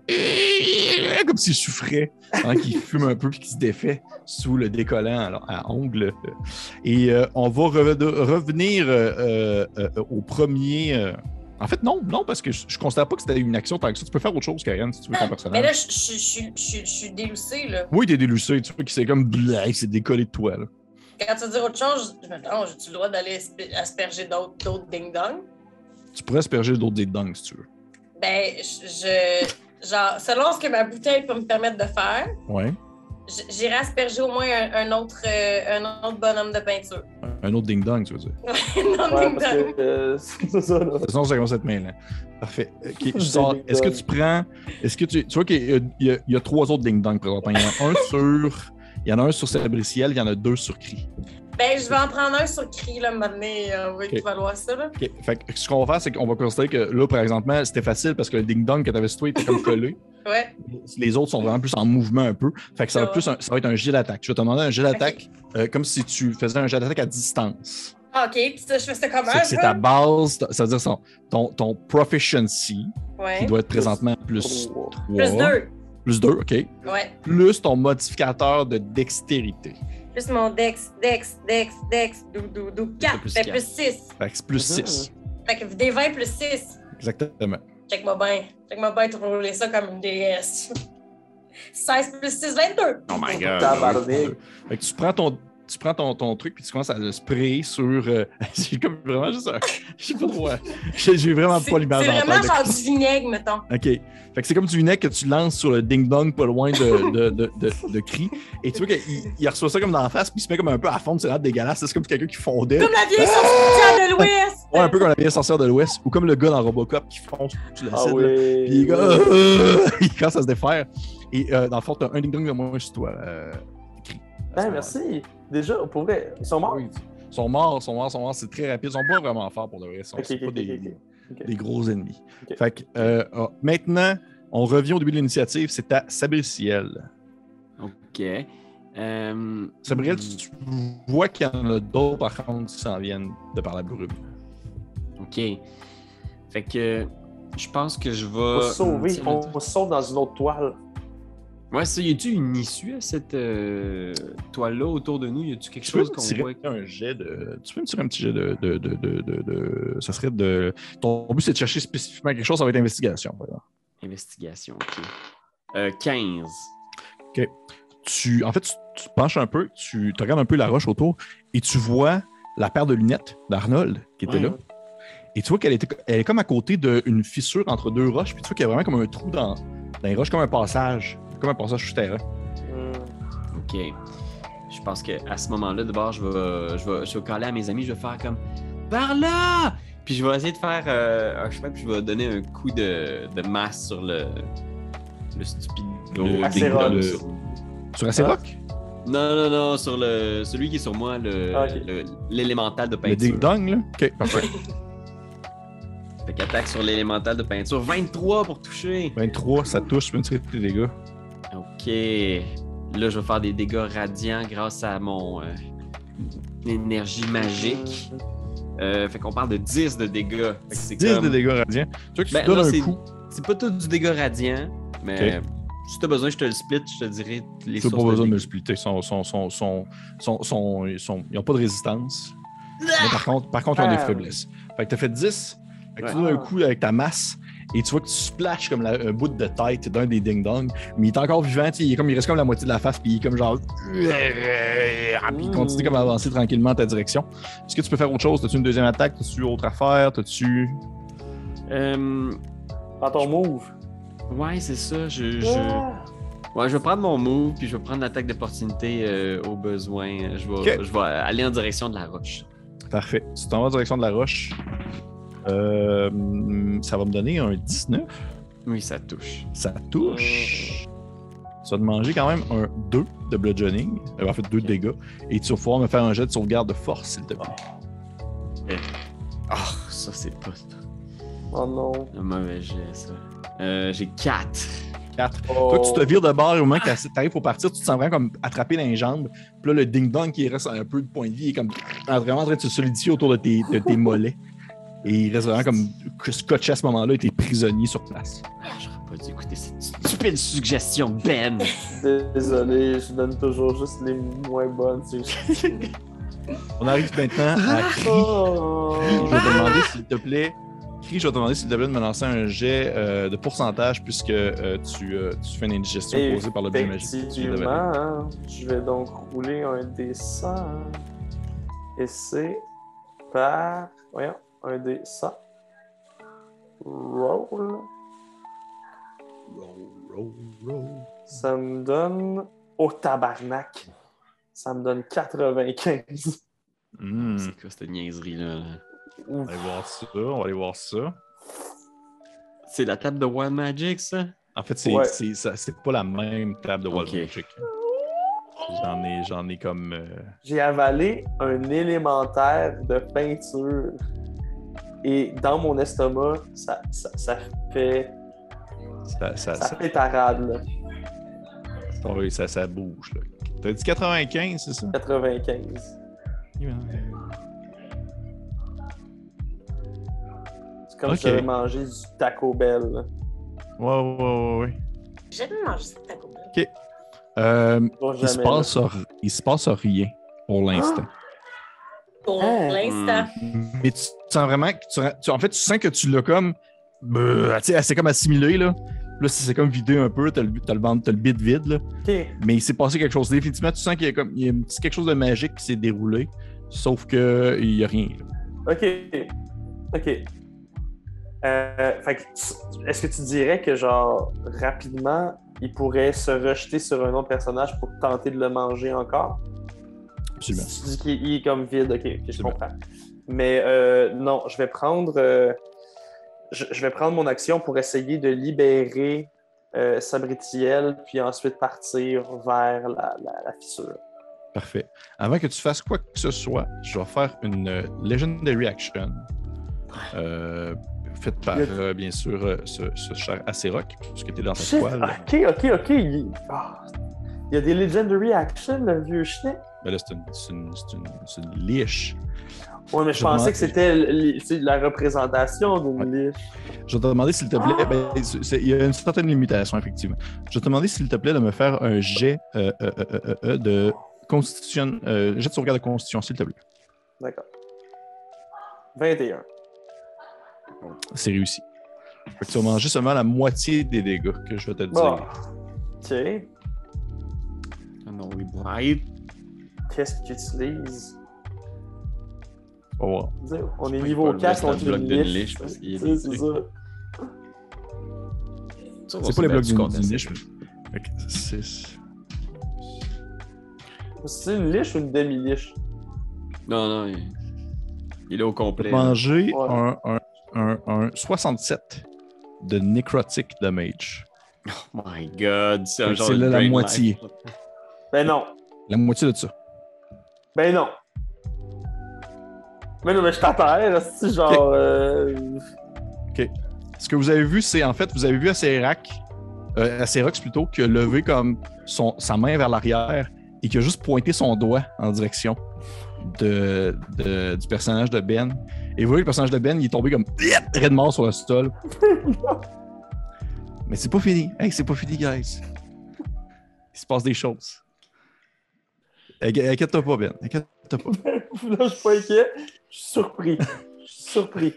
comme s'il souffrait, hein, qu'il fume un peu puis qu'il se défait sous le décollant à, à ongles. Et euh, on va re- revenir euh, euh, au premier. En fait, non, non, parce que je, je considère pas que c'était une action tant que ça. Tu peux faire autre chose, Karen, si tu veux ton Mais personnage. là, je, suis déloussée, là. Oui, t'es délucé, tu vois qu'il s'est comme s'est décollé de toi. Là. Quand tu veux dire autre chose, je me dis, oh, j'ai-tu le droit d'aller aspe- asperger d'autres ding-dong? Tu pourrais asperger d'autres dingues si tu veux. Ben, je- Genre, selon ce que ma bouteille peut me permettre de faire, Ouais. J'irai asperger au moins un, un autre, euh, un autre bonhomme de peinture. Un autre ding-dong, tu veux dire? non, Ouais, ding-dong. euh, c'est ça, là. Sinon, ça commence à être mêlant. Parfait. Sors. ding-dong. Est-ce que tu prends. Est-ce que tu. Tu vois qu'il y, a- il y a- il y a trois autres ding-dong présentement. Il y en a un sur. Il y en a un sur Sabriciel, il y en a deux sur Cri. Ben, je vais en prendre un sur cri, là, maintenant. On va équivaloir ça, là. Ok. Fait que ce qu'on va faire, c'est qu'on va considérer que là, par exemple, c'était facile parce que le ding-dong que tu avais situé était comme collé. Ouais. Les autres sont vraiment plus en mouvement un peu. Fait que ça va, plus un- ça va être un jet d'attaque. Je vais te demander un jet d'attaque euh, comme si tu faisais un jet d'attaque à distance. Ah, OK, puis ça, je fais ça comment, C'est ta base, ça veut dire son- ton, ton proficiency Ouais. qui doit être présentement plus Trois. 3. Plus deux. Plus 2, OK. Ouais. Plus ton modificateur de dextérité. Plus mon dex, dex, dex, dex, dou, dou, dou. 4, plus fait plus 6. Fait que c'est plus Mhm. 6. Fait que des 20 plus 6. Exactement. Check-moi bien. Check-moi bien, tu rouler ça comme une déesse. 16 plus 6, 22. Oh my god. Fait que tu prends ton, tu prends ton, ton truc puis tu commences à le sprayer sur. euh, j'ai comme vraiment juste un. Je sais pas trop. euh, J'ai vraiment C'est pas l'image c'est en vraiment genre du vinaigre, mettons. OK. Fait que c'est comme du vinaigre que tu lances sur le ding-dong pas loin de, de, de, de, de cri. Et tu vois qu'il il reçoit ça comme dans la face, puis il se met comme un peu à fond, c'est vraiment dégueulasse. C'est comme quelqu'un qui fondait. Comme la vieille sorcière de l'Ouest. Ouais, un peu comme la vieille sorcière de l'Ouest, ou comme le gars dans Robocop qui fonce sur Ah oui. Puis il, Euh, commence à se défaire. Et euh, dans le fond, t'as un ding-dong de moins sur toi. Euh, Ben, merci. Déjà, pour vrai, ils sont morts? Oui. Ils sont morts, ils sont morts, ils sont morts. C'est très rapide. Ils sont pas vraiment forts pour de vrai. Ils sont pas des, gros ennemis. Fait que, euh, ah, maintenant, on revient au début de l'initiative. C'est à Sabriciel. OK. Euh, Sabriel, tu vois qu'il y en a d'autres, par contre, qui s'en viennent de par la brume. OK. Fait que je pense que je vais. On va sauver, on, se sauve dans une autre toile. Ouais, ça, y a-tu une issue à cette euh, toile-là autour de nous? Y a-tu quelque Tu chose qu'on voit? un jet de. Tu peux me tirer un petit jet de. de, de, de, de- de- Ça serait de. Ton but, c'est de chercher spécifiquement quelque chose, ça va être investigation. par exemple. Investigation, OK. Euh, 15. Tu, en fait, tu, tu te penches un peu, tu, regardes un peu la roche autour et tu vois la paire de lunettes d'Arnold qui était Ouais. là. Et tu vois qu'elle était, elle est comme à côté d'une fissure entre deux roches, puis tu vois qu'il y a vraiment comme un trou dans, dans les roches, comme un passage, comme un passage souterrain. Hmm. OK. Je pense qu'à ce moment-là, d'abord, je vais, je, vais, je vais caler à mes amis, je vais faire comme Par là! Puis je vais essayer de faire euh, un chemin, puis je vais donner un coup de, de masse sur le, le stupido. Le- Acérox. le- Sur assez Ah. rock? Non, non, non, sur le, celui qui est sur moi, le- Ah, ok. le- l'élémental de Le peinture. ding-dong, là? Ok, parfait. Fait qu'attaque sur l'élémental de peinture. 23 pour toucher. 23, ça touche, tu peux me tirer tes dégâts. Ok. Là, je vais faire des dégâts radiants grâce à mon euh, énergie magique. Euh, fait qu'on parle de 10 de dégâts. Fait que c'est 10 comme- de dégâts radiants. Tu vois que Ben, tu donnes là, un c'est- coup. C'est pas tout du dégât radiant, mais si t'as besoin, je te le split, je te dirai les Tu n'as sources pas besoin de me le splitter. Ils sont, sont, sont, sont, sont, sont- ils sont- ils n'ont pas de résistance. Mais par contre, par contre, ils ont des Ah. faiblesses. Fait que tu as fait 10. Fait que tu donnes un coup avec ta masse. Et tu vois que tu splashes comme la- un bout de tête d'un des ding-dong. Mais il est encore vivant. Il, est comme, il reste comme la moitié de la face. Puis il est comme genre. Puis il continue comme à avancer tranquillement en ta direction. Est-ce que tu peux faire autre chose? As-tu une deuxième attaque? As-tu autre affaire? T'as-tu. Euh, Prends ton move. ouais, c'est ça. Je, je- Ah. Ouais, je vais prendre mon move, puis je vais prendre l'attaque d'opportunité euh, au besoin. Je vais, je vais aller en direction de la roche. Parfait. Tu t'en vas en direction de la roche. Euh, ça va me donner un 19. Oui, ça touche. Ça touche. Ça va te manger quand même un 2 de bludgeoning. Euh, En fait, 2 de dégâts. Et tu vas pouvoir me faire un jet de sauvegarde de force, s'il te plaît. Ah, ça, c'est pas Oh non. un mauvais jet, ça. Euh, J'ai 4. 4. Oh. Toi, tu te vires de bord et au moment que tu arrives pour partir, tu te sens vraiment comme attrapé dans les jambes. Puis là, le ding-dong qui reste un peu de point de vie est comme vraiment en train de se solidifier autour de tes, de tes mollets. Et il reste vraiment comme scotché à ce moment-là et t'es prisonnier sur place. Ah, J'aurais pas dû écouter cette stupide suggestion, Ben. Désolé, je donne toujours juste les moins bonnes. juste- On arrive maintenant à Cri. Oh. Je vais te demander, s'il te plaît, Cri, je vais te demander, s'il te plaît, de me lancer un jet euh, de pourcentage puisque euh, tu, euh, tu fais une indigestion causée par l'objet magique. que tu viens d'avaler. Effectivement, hein. je vais donc rouler un D100. Et c'est par. Voyons, un D100. Roll. Roll, roll, roll. Ça me donne. Oh tabarnak! Ça me donne 95. Hmm. C'est quoi cette niaiserie-là? là? On va aller voir ça. On va aller voir ça. C'est la table de Wild Magic, ça? En fait, c'est Ouais. c'est- ça- c'est pas la même table de Wild. Magic. J'en ai, j'en ai comme. euh, J'ai avalé un élémentaire de peinture. Et dans mon estomac, ça, ça, ça fait. ça, ça, Ça ça, fait tarade, là. ça- oui, ça, ça bouge. là. T'as dit 95, c'est ça? 95. C'est comme Ok. si j'avais mangé du Taco Bell. là. Ouais, ouais, ouais, ouais. J'ai jamais mangé ça de Taco Bell. Euh, Bon, il, se passe, il se passe rien pour l'instant. Pour Ah. l'instant. Mais tu sens vraiment que tu, tu- en fait, tu sens que tu l'as comme. bah, c'est comme assimilé, là. Là, c'est c'est comme vidé un peu, t'as le, t'as le, ventre- t'as le bit vide, là. Mais il s'est passé quelque chose. Définitivement, tu sens qu'il y a, comme, il y a quelque chose de magique qui s'est déroulé. Sauf que il n'y a rien. là. Ok. Ok. Euh, fait que tu- est-ce que tu dirais que, genre, rapidement, il pourrait se rejeter sur un autre personnage pour tenter de le manger encore? Absolument. Tu dis qu'il il est comme vide, ok, ok, je comprends. Mais euh, non, je vais prendre. euh, je, je vais prendre mon action pour essayer de libérer euh, Sabritiel, puis ensuite partir vers la, la- la fissure. Parfait. Avant que tu fasses quoi que ce soit, je vais faire une Legendary Action. Faite par, bien sûr, ce, ce cher Acerok, puisque tu es dans ta Shit, toile. ok, ok, ok. Il... ah. Il y a des Legendary Action, le vieux chien? Ben là, c'est une, c'est une, c'est une, liche. Ouais, mais je Je pensais que c'était la représentation d'une liche. Je vais te demander, s'il te plaît, ben, c'est- c'est- il y a une certaine limitation, effectivement. Je vais te demander, s'il te plaît, de me faire un jet euh, euh, euh, euh, de constitution, euh, jet de sauvegarde de constitution, s'il te plaît. D'accord. 21. C'est réussi. Fait que tu vas manger seulement la moitié des dégâts que je vais te Bon. dire. Ok. Ah non, oui, bright. Qu'est-ce que tu utilises? On va voir. Dire, On est niveau il va le 4 reste dans contre le bloc une sais, C'est ça. C'est pas les blocs d'une niche. mais- Fait que c'est- C'est une liche ou une demi-liche? Non, non, il, il est au complet. Manger Ouais. un, un, un, un 67 de necrotic damage. Oh my god, c'est un genre c'est de la moitié. Ben non. La moitié de ça. Ben non. Mais non, mais je t'appelle, c'est genre. euh, Ce que vous avez vu, c'est en fait, vous avez vu Acerac, euh, Acerox plutôt, qui a levé comme son, sa main vers l'arrière et qui a juste pointé son doigt en direction de, de- du personnage de Ben. Et vous voyez, le personnage de Ben, il est tombé comme très de mort sur le sol. Mais c'est pas fini. Hey, c'est pas fini, guys. Il se passe des choses. Inqui- Inquiète-toi pas, Ben. Inquiète-toi pas. Là, je suis pas inquiet. Je suis surpris. Je suis surpris.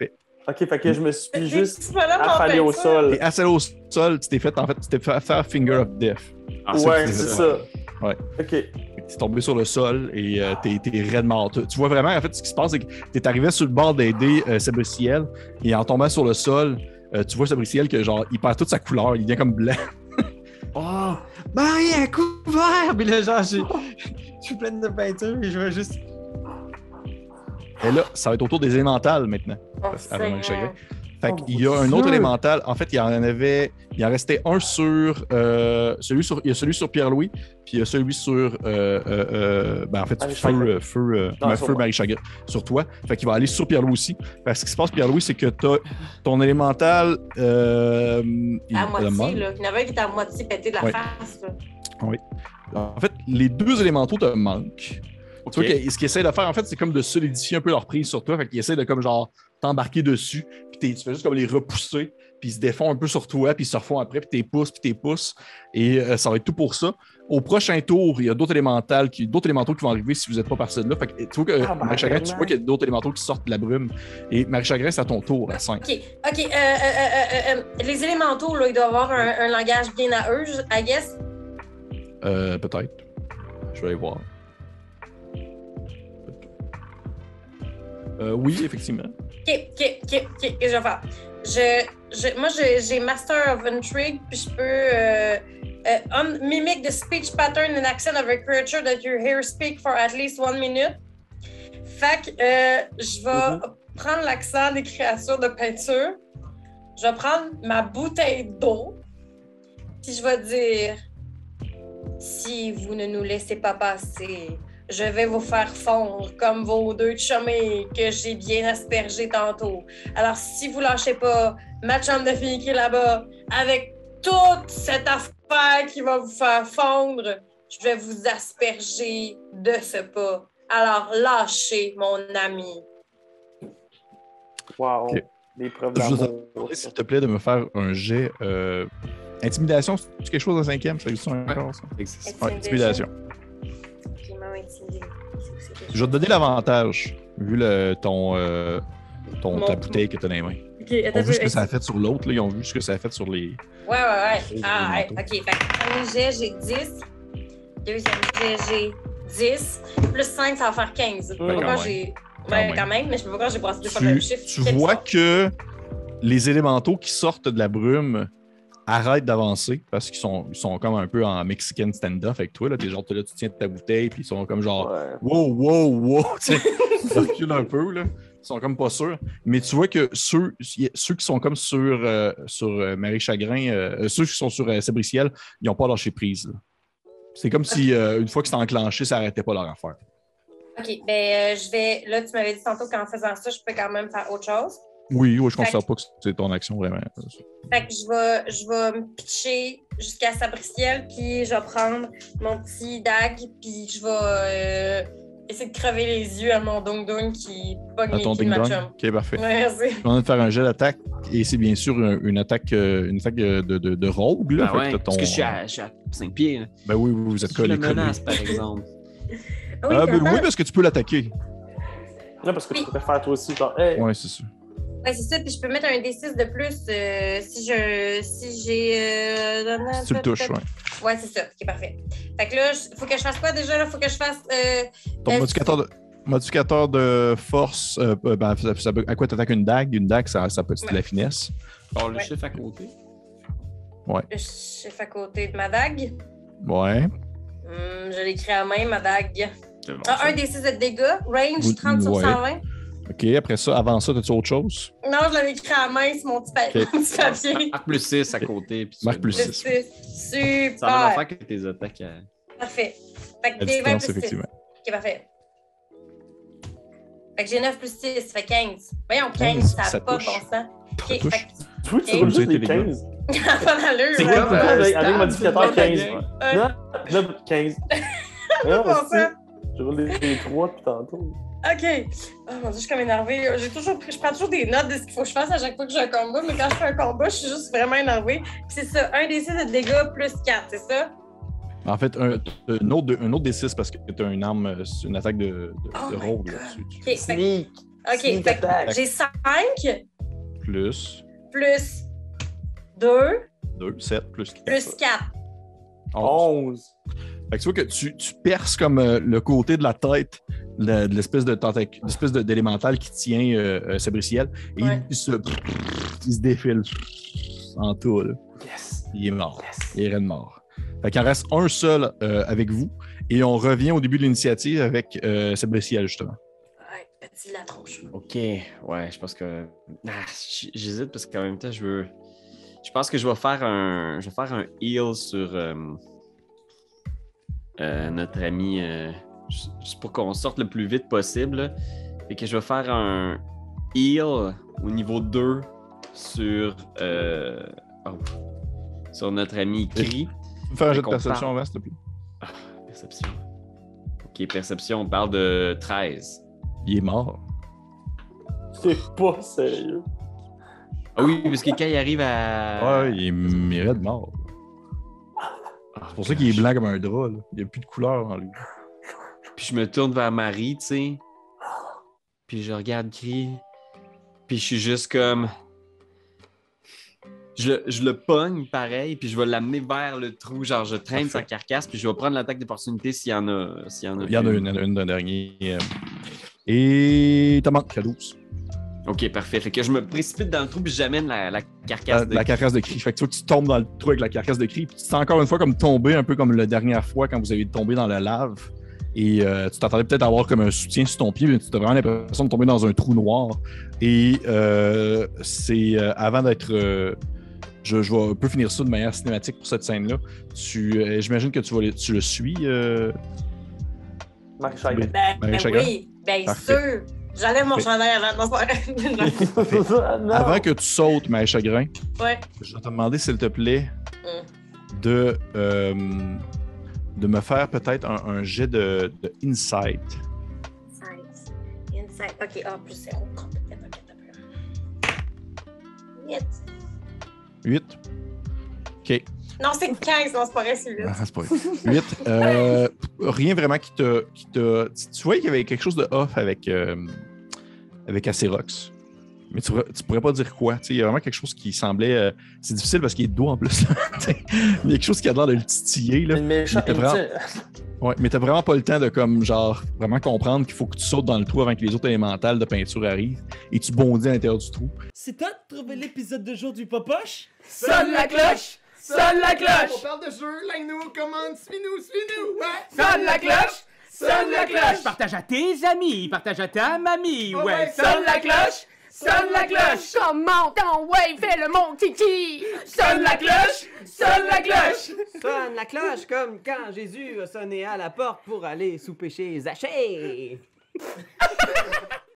Ok, fait que je me suis juste affalé au sol. Et assez au sol, tu t'es fait, en fait, tu t'es fait faire Finger of Death. Ah, Ouais, c'est ça. Ouais. Ok. T'es tombé sur le sol et euh, t'es, t'es raide mort. Tu, vois vraiment, en fait, ce qui se passe, c'est que t'es arrivé sur le bord d'aider euh, Sabriciel et en tombant sur le sol, euh, tu vois Sabriciel que genre, il perd toute sa couleur, il devient comme blanc. Oh! Marie a couvert! Puis là, genre, j'ai- je suis pleine de peinture et je vais juste. Et là, ça va être autour des élémentales maintenant. Oh, Avant Marie Chagrin. Seigneur. Fait Oh, qu'il y a un autre élémental. En fait, il y en avait. Il en restait un sur. euh, celui sur il y a celui sur Pierre-Louis, puis il y a celui sur. euh, euh, ben, en fait, Marie feu, euh, feu, euh, Non, sur feu. Marie Chagrin, sur toi. Fait qu'il va aller sur Pierre-Louis aussi. Fait que ce qui se passe, Pierre-Louis, c'est que t'as ton élémental. Euh, il- À euh, moitié, là. Il y en avait un qui était à moitié pété de la Ouais. face, là. En fait, les deux élémentaux te manquent. Tu vois que ce qu'ils essaient de faire, en fait, c'est comme de solidifier un peu leur prise sur toi. Fait qu'ils essaient de comme genre t'embarquer dessus, puis t'es- tu fais juste comme les repousser, puis ils se défont un peu sur toi, puis ils se refont après, puis t'es pousses, puis t'es pousses. Et euh, ça va être tout pour ça. Au prochain tour, il y a d'autres élémentales qui, d'autres élémentaux qui vont arriver si vous n'êtes pas par celle-là. Fait que, tu vois que Ah, Marie Chagrin, tu vois qu'il y a d'autres élémentaux qui sortent de la brume. Et Marie Chagrin, c'est à ton tour à 5. OK, OK. euh, euh, euh, euh, euh, les élémentaux, là, ils doivent avoir un, un langage bien à eux, je- I guess. Euh, peut-être. Je vais aller voir. Euh, oui, effectivement. OK, OK, OK, OK, je vais faire? Je, je, moi, j'ai Master of Intrigue, puis je peux euh, euh, un- mimic the speech pattern and accent of a creature that you hear speak for at least one minute. Fait que euh, je vais prendre l'accent des créatures de peinture. Je vais prendre ma bouteille d'eau, puis je vais dire si vous ne nous laissez pas passer, je vais vous faire fondre comme vos deux chummies que j'ai bien aspergés tantôt. Alors, si vous lâchez pas ma chambre de fille qui est là-bas, avec toute cette affaire qui va vous faire fondre, je vais vous asperger de ce pas. Alors, lâchez, mon ami. Wow. Ok. Des preuves Je vous s'il te plaît, de me faire un jet euh, Intimidation, c'est quelque chose en cinquième? Ça existe encore, ça? Existe. Ouais, intimidation. Je vais te donner l'avantage, vu le, ton, euh, ton, ta bouteille que tu as dans les mains. Ok, Ils ont vu ce que ça a fait sur l'autre, là. Ils ont vu ce que ça a fait sur les. Ouais, ouais, ouais. Ah, ouais. Ok, fait que premier jet, j'ai 10. Deuxième jet, j'ai 10. Plus 5, ça va faire 15. Je sais pas Ouais, quand j'ai. Ouais, quand même, mais je sais pas pourquoi j'ai brassé deux fois le même Tu, chiffre. tu vois que les élémentaux qui sortent de la brume arrêtent d'avancer parce qu'ils sont, ils sont comme un peu en Mexican stand-off avec toi. Là. T'es genre, là, tu tiens ta bouteille, puis ils sont comme genre, Ouais. wow, wow, wow. tu sais, Ils reculent un peu, là. Ils sont comme pas sûrs. Mais tu vois que ceux, ceux qui sont comme sur, euh, sur euh, Marie Chagrin, euh, ceux qui sont sur euh, Sabriciel, ils n'ont pas lâché prise. là. C'est comme si, euh, une fois que c'était enclenché, ça n'arrêtait pas leur affaire. Ok, ben, euh, je vais. Là, tu m'avais dit tantôt qu'en faisant ça, je peux quand même faire autre chose. Oui, oui, je Fait considère que- pas que c'est ton action vraiment. Fait que je vais, je vais me pitcher jusqu'à Sabriciel, puis je vais prendre mon petit dag, puis je vais euh, essayer de crever les yeux à mon Dong Dong qui pogne les ding dong. Ok, parfait. Ouais, merci. On va faire un jet d'attaque et c'est bien sûr une, une attaque, euh, une attaque de, de, de- de rogue. Là. Fait que ouais, t'as parce que je suis à, je suis à 5 pieds. là. Ben oui, oui, vous êtes Je collés. collés. menace, par exemple. Ah oui, ben oui, parce que tu peux l'attaquer. Non, parce que tu peux faire toi aussi, genre, hey, Ouais, c'est ça. Ouais, c'est ça, puis je peux mettre un D6 de plus euh, si je si j'ai. euh, Si tu le touches, ouais. Ouais, c'est ça. Ok, parfait. Fait que là, il faut que je fasse quoi déjà? Là? faut que je fasse. Euh, Ton modificateur de, modificateur de force, euh, ben, ça- ça- à quoi tu attaques une dague? Une dague, ça, ça peut être de la finesse. Bon, le Ouais. chiffre à côté. le chiffre à côté de ma dague? Ouais. Hum, je l'écris à main, ma dague. Bon, Ah, un des 6 de dégâts. Range Oui, 30 sur ouais. 120. OK, après ça, avant ça, as-tu autre chose? Non, je l'avais écrit à la main sur mon petit, pa- Ok. mon petit papier. Marque plus 6 à côté. puis Marque plus Le six. six. Ça va Super. faire que tes attaques. à- Parfait. Fait que des 20 distance, plus 6. effectivement. Ok, parfait. Fait que j'ai 9 plus 6, ça fait 15. Voyons, 15, 15, ça n'a pas touche. bon sens. Ça Ok, touche. fait tu veux que tu roules juste Vous des êtes les gars. 15? que pas d'allure. C'est euh, avec, modificateur c'est pas 15? la gang. Ouais. Non, là, 15. Pas Non, bon aussi, sens. je roule des 3 depuis tantôt. OK. Oh mon dieu, je suis comme énervée. J'ai toujours pris- je prends toujours des notes de ce qu'il faut que je fasse à chaque fois que j'ai un combat, mais quand je fais un combat, je suis juste vraiment énervée. Puis c'est ça, un des 6 de dégâts plus 4, c'est ça? En fait, un, un autre, de- un autre des 6 parce que tu as une arme, c'est une attaque de, de, Oh de rogue God. là-dessus. OK, Sneak. OK, Sneak fait que attack. j'ai 5 Plus plus 2 2, 7, plus 4. plus 4. 11. Fait que tu vois que tu, tu perces comme euh, le côté de la tête de, de l'espèce de tentac- l'espèce d'élémental qui tient euh, euh, Sabriciel et Ouais. il, se, il se défile en tout. là. Yes. Il est mort. Yes. Il est mort. Fait qu'il en reste un seul euh, avec vous et on revient au début de l'initiative avec euh, Sabriciel justement. Ouais, petit la tronche. Ok, ouais, je pense que. Ah, J'hésite parce qu'en même temps, je veux. Je pense que je vais faire un. Je vais faire un heal sur euh, euh, notre ami. Ju- juste pour qu'on sorte le plus vite possible. Fait que je vais faire un heal au niveau 2 sur. euh, oh, sur notre ami peux faire un jet de perception parle. s'il te plaît. Perception. Ok, perception, on parle de 13. Il est mort. C'est pas sérieux. Ah oui, parce que quand il arrive à. Ouais, il est, raide mort. Ah, C'est pour ça qu'il est blanc comme un drap. là. Il n'y a plus de couleur en lui. Puis je me tourne vers Marie, tu sais. Puis je regarde Cri. Puis je suis juste comme. Je, le- je le pogne pareil, puis je vais l'amener vers le trou. Genre, je traîne sa carcasse, puis je vais prendre l'attaque d'opportunité s'il y en a. S'il y en a, Il y en a une, d'un dernier. euh. Et t'as manqué à 12. Ok, parfait. Fait que je me précipite dans le trou, puis j'amène la, la carcasse La, de. la carcasse de cri. Fait que tu, vois que tu tombes dans le trou avec la carcasse de cri. Puis tu te sens encore une fois comme tomber, un peu comme la dernière fois quand vous avez tombé dans la lave. Et euh, tu t'attendais peut-être à avoir comme un soutien sur ton pied, mais tu as vraiment l'impression de tomber dans un trou noir. Et euh, c'est euh, avant d'être. euh, je, je vais un peu finir ça de manière cinématique pour cette scène-là. Tu, euh, J'imagine que tu, vas, le- tu le suis. euh, Marc Chagrin. Oui. Ben, Marie ben Chagrin? oui, bien sûr. J'enlève mon chandail avant de faire. Non. Avant que tu sautes, Maë Chagrin, Ouais. je vais te demander, s'il te plaît, Mm. de, euh, de me faire peut-être un, un jet de, de insight. Insight. Insight. OK, ah, plus 0. Complètement, complètement. 8. 8. OK. Non, c'est 15, non, c'est pas vrai, c'est 8. Ah, c'est pas 8. Euh, rien vraiment qui te. Qui te tu, tu voyais qu'il y avait quelque chose de off avec, euh, avec Acerox. Mais tu, pourrais- tu pourrais pas dire quoi. tu sais, Il y a vraiment quelque chose qui semblait. euh, c'est difficile parce qu'il est de dos en plus. Il y a quelque chose qui a l'air de le titiller. Là. Mais t'as vraiment- Ouais, mais t'as vraiment pas le temps de comme genre vraiment comprendre qu'il faut que tu sautes dans le trou avant que les autres élémentales de peinture arrivent et tu bondis à l'intérieur du trou. C'est toi de trouver l'épisode de jour du Popoche? Sonne la cloche! Sonne la On cloche! parle de jeu, like-nous, commande, suis-nous, suis-nous! Ouais! Sonne la cloche! Sonne la cloche! Partage à tes amis, partage à ta mamie, ouais. ouais. Sonne la cloche! Sonne la cloche! Comment ton ouais, fais le mon titi! Sonne la cloche! Sonne la cloche! Sonne la cloche comme quand Jésus a sonné à la porte pour aller sous péché Zachée.